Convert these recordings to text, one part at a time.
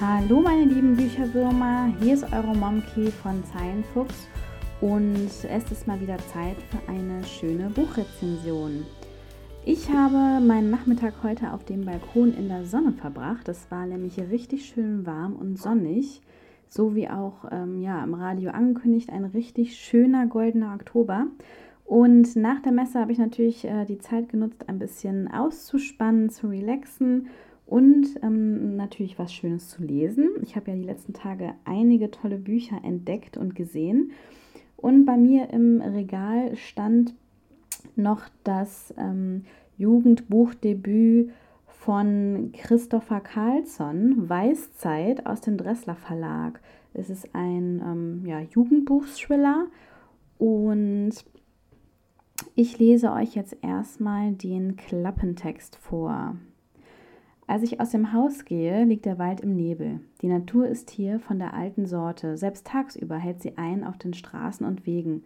Hallo meine lieben Bücherwürmer, hier ist eure Momki von Zeilenfuchs und es ist mal wieder Zeit für eine schöne Buchrezension. Ich habe meinen Nachmittag heute auf dem Balkon in der Sonne verbracht. Es war nämlich richtig schön warm und sonnig, so wie auch ähm, ja, im Radio angekündigt, ein richtig schöner goldener Oktober. Und nach der Messe habe ich natürlich äh, die Zeit genutzt, ein bisschen auszuspannen, zu relaxen und ähm, natürlich was Schönes zu lesen. Ich habe ja die letzten Tage einige tolle Bücher entdeckt und gesehen. Und bei mir im Regal stand noch das ähm, Jugendbuchdebüt von Christopher Carlsson, Weißzeit aus dem Dressler Verlag. Es ist ein ähm, ja, Jugendbuchsthriller und ich lese euch jetzt erstmal den Klappentext vor. Als ich aus dem Haus gehe, liegt der Wald im Nebel. Die Natur ist hier von der alten Sorte. Selbst tagsüber hält sie ein auf den Straßen und Wegen.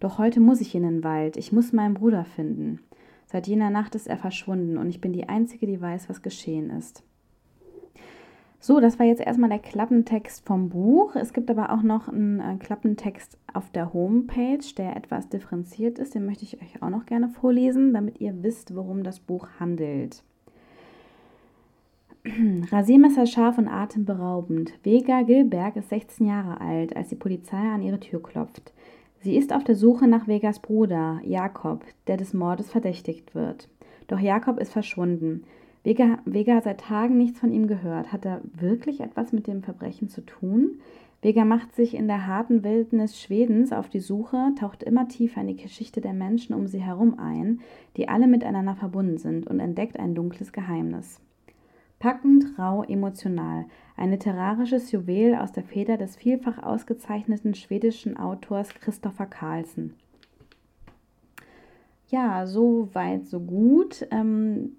Doch heute muss ich in den Wald. Ich muss meinen Bruder finden. Seit jener Nacht ist er verschwunden und ich bin die Einzige, die weiß, was geschehen ist. So, das war jetzt erstmal der Klappentext vom Buch. Es gibt aber auch noch einen äh, Klappentext auf der Homepage, der etwas differenziert ist. Den möchte ich euch auch noch gerne vorlesen, damit ihr wisst, worum das Buch handelt. Rasiermesser scharf und atemberaubend. Vega Gilberg ist 16 Jahre alt, als die Polizei an ihre Tür klopft. Sie ist auf der Suche nach Vegas Bruder, Jakob, der des Mordes verdächtigt wird. Doch Jakob ist verschwunden. Vega, Vega hat seit Tagen nichts von ihm gehört. Hat er wirklich etwas mit dem Verbrechen zu tun? Vega macht sich in der harten Wildnis Schwedens auf die Suche, taucht immer tiefer in die Geschichte der Menschen um sie herum ein, die alle miteinander verbunden sind, und entdeckt ein dunkles Geheimnis. Packend, rau, emotional. Ein literarisches Juwel aus der Feder des vielfach ausgezeichneten schwedischen Autors Christopher Carlsen. Ja, so weit, so gut. Ähm,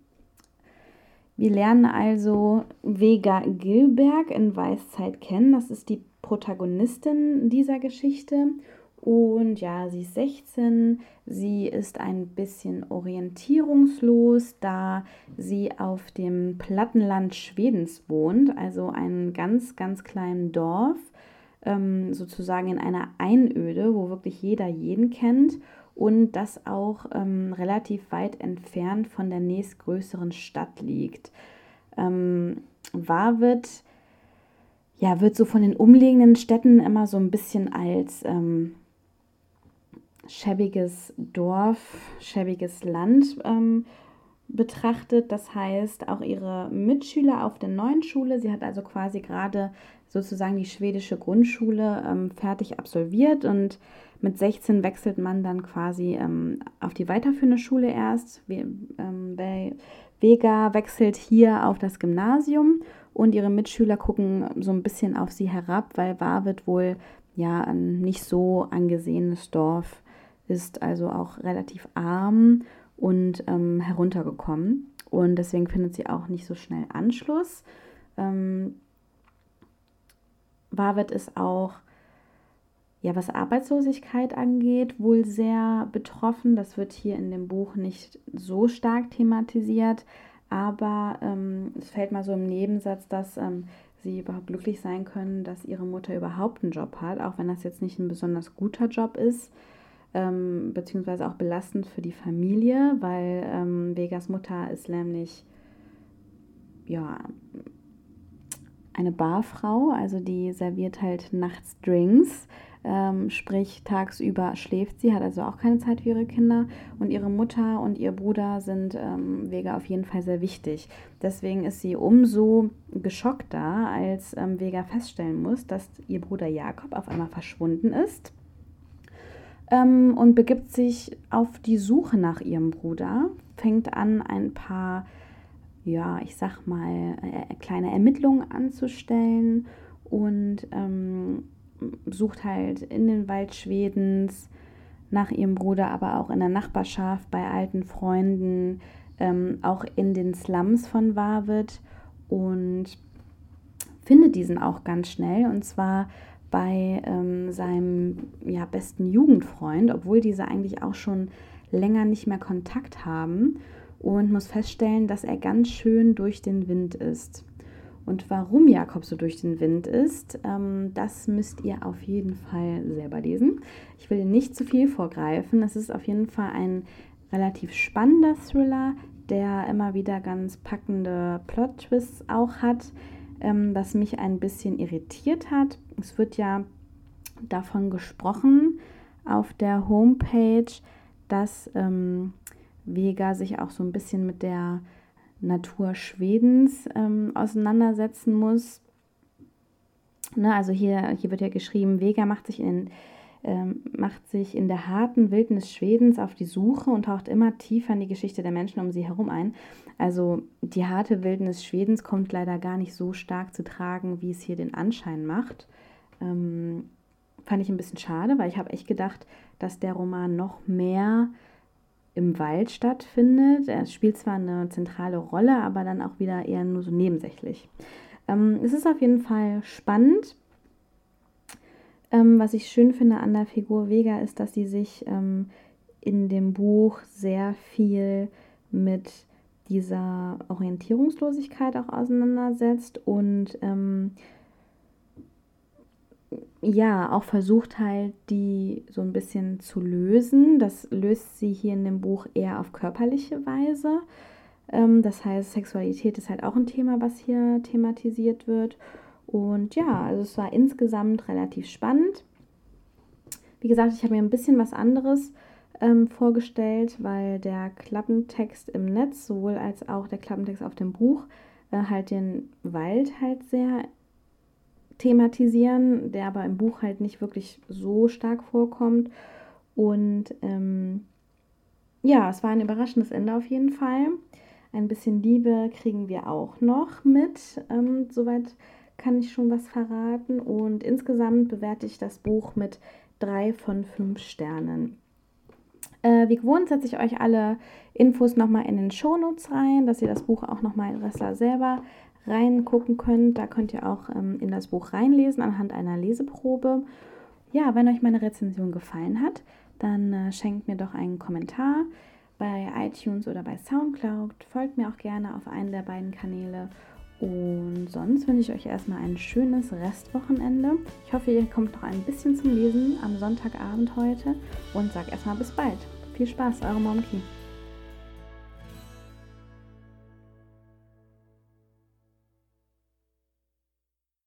wir lernen also Vega Gilberg in Weißzeit kennen. Das ist die Protagonistin dieser Geschichte. Und ja, sie ist 16, sie ist ein bisschen orientierungslos, da sie auf dem Plattenland Schwedens wohnt, also einem ganz, ganz kleinen Dorf, ähm, sozusagen in einer Einöde, wo wirklich jeder jeden kennt und das auch ähm, relativ weit entfernt von der nächstgrößeren Stadt liegt. Ähm, Warwit ja, wird so von den umliegenden Städten immer so ein bisschen als ähm, schäbiges Dorf, schäbiges Land ähm, betrachtet. Das heißt, auch ihre Mitschüler auf der neuen Schule, sie hat also quasi gerade sozusagen die schwedische Grundschule ähm, fertig absolviert und mit 16 wechselt man dann quasi ähm, auf die weiterführende Schule erst. Ähm, Vega wechselt hier auf das Gymnasium und ihre Mitschüler gucken so ein bisschen auf sie herab, weil Warwit wohl ja ein nicht so angesehenes Dorf ist also auch relativ arm und ähm, heruntergekommen. Und deswegen findet sie auch nicht so schnell Anschluss. Ähm, Warwit ist auch, ja, was Arbeitslosigkeit angeht, wohl sehr betroffen. Das wird hier in dem Buch nicht so stark thematisiert, aber ähm, es fällt mal so im Nebensatz, dass ähm, sie überhaupt glücklich sein können, dass ihre Mutter überhaupt einen Job hat, auch wenn das jetzt nicht ein besonders guter Job ist ähm, beziehungsweise auch belastend für die Familie, weil ähm, Vegas Mutter ist nämlich ja eine Barfrau, also die serviert halt nachts Drinks, ähm, sprich tagsüber schläft sie, hat also auch keine Zeit für ihre Kinder und ihre Mutter und ihr Bruder sind ähm, Vega auf jeden Fall sehr wichtig. Deswegen ist sie umso geschockter, als ähm, Vega feststellen muss, dass ihr Bruder Jakob auf einmal verschwunden ist ähm, und begibt sich auf die Suche nach ihrem Bruder, fängt an, ein paar, ja, ich sag mal, äh, kleine Ermittlungen anzustellen und ähm, sucht halt in den Wald Schwedens nach ihrem Bruder, aber auch in der Nachbarschaft, bei alten Freunden, ähm, auch in den Slums von Warwit und findet diesen auch ganz schnell. Und zwar bei ähm, seinem ja, besten Jugendfreund, obwohl diese eigentlich auch schon länger nicht mehr Kontakt haben und muss feststellen, dass er ganz schön durch den Wind ist. Und warum Jakob so durch den Wind ist, ähm, das müsst ihr auf jeden Fall selber lesen. Ich will nicht zu viel vorgreifen. Es ist auf jeden Fall ein relativ spannender Thriller, der immer wieder ganz packende Plot-Twists auch hat, ähm, was mich ein bisschen irritiert hat. Es wird ja davon gesprochen auf der Homepage, dass ähm, Vega sich auch so ein bisschen mit der Natur Schwedens ähm, auseinandersetzen muss. Ne, also hier, hier wird ja geschrieben, Vega macht sich, in, ähm, macht sich in der harten Wildnis Schwedens auf die Suche und taucht immer tiefer in die Geschichte der Menschen um sie herum ein. Also die harte Wildnis Schwedens kommt leider gar nicht so stark zu tragen, wie es hier den Anschein macht. Ähm, fand ich ein bisschen schade, weil ich habe echt gedacht, dass der Roman noch mehr im Wald stattfindet. Er spielt zwar eine zentrale Rolle, aber dann auch wieder eher nur so nebensächlich. Ähm, es ist auf jeden Fall spannend. Ähm, was ich schön finde an der Figur Vega ist, dass sie sich ähm, in dem Buch sehr viel mit dieser Orientierungslosigkeit auch auseinandersetzt und ähm, ja, auch versucht halt, die so ein bisschen zu lösen. Das löst sie hier in dem Buch eher auf körperliche Weise. Ähm, das heißt, Sexualität ist halt auch ein Thema, was hier thematisiert wird. Und ja, also es war insgesamt relativ spannend. Wie gesagt, ich habe mir ein bisschen was anderes ähm, vorgestellt, weil der Klappentext im Netz, sowohl als auch der Klappentext auf dem Buch, äh, halt den Wald halt sehr thematisieren, der aber im Buch halt nicht wirklich so stark vorkommt. Und ähm, ja, es war ein überraschendes Ende auf jeden Fall. Ein bisschen Liebe kriegen wir auch noch mit. Ähm, soweit kann ich schon was verraten. Und insgesamt bewerte ich das Buch mit drei von fünf Sternen. Äh, wie gewohnt setze ich euch alle Infos nochmal in den Shownotes rein, dass ihr das Buch auch nochmal in Ressler selber reingucken könnt. Da könnt ihr auch ähm, in das Buch reinlesen anhand einer Leseprobe. Ja, wenn euch meine Rezension gefallen hat, dann äh, schenkt mir doch einen Kommentar bei iTunes oder bei SoundCloud. Folgt mir auch gerne auf einen der beiden Kanäle. Und sonst wünsche ich euch erstmal ein schönes Restwochenende. Ich hoffe, ihr kommt noch ein bisschen zum Lesen am Sonntagabend heute und sage erstmal bis bald. Viel Spaß, eure Momki.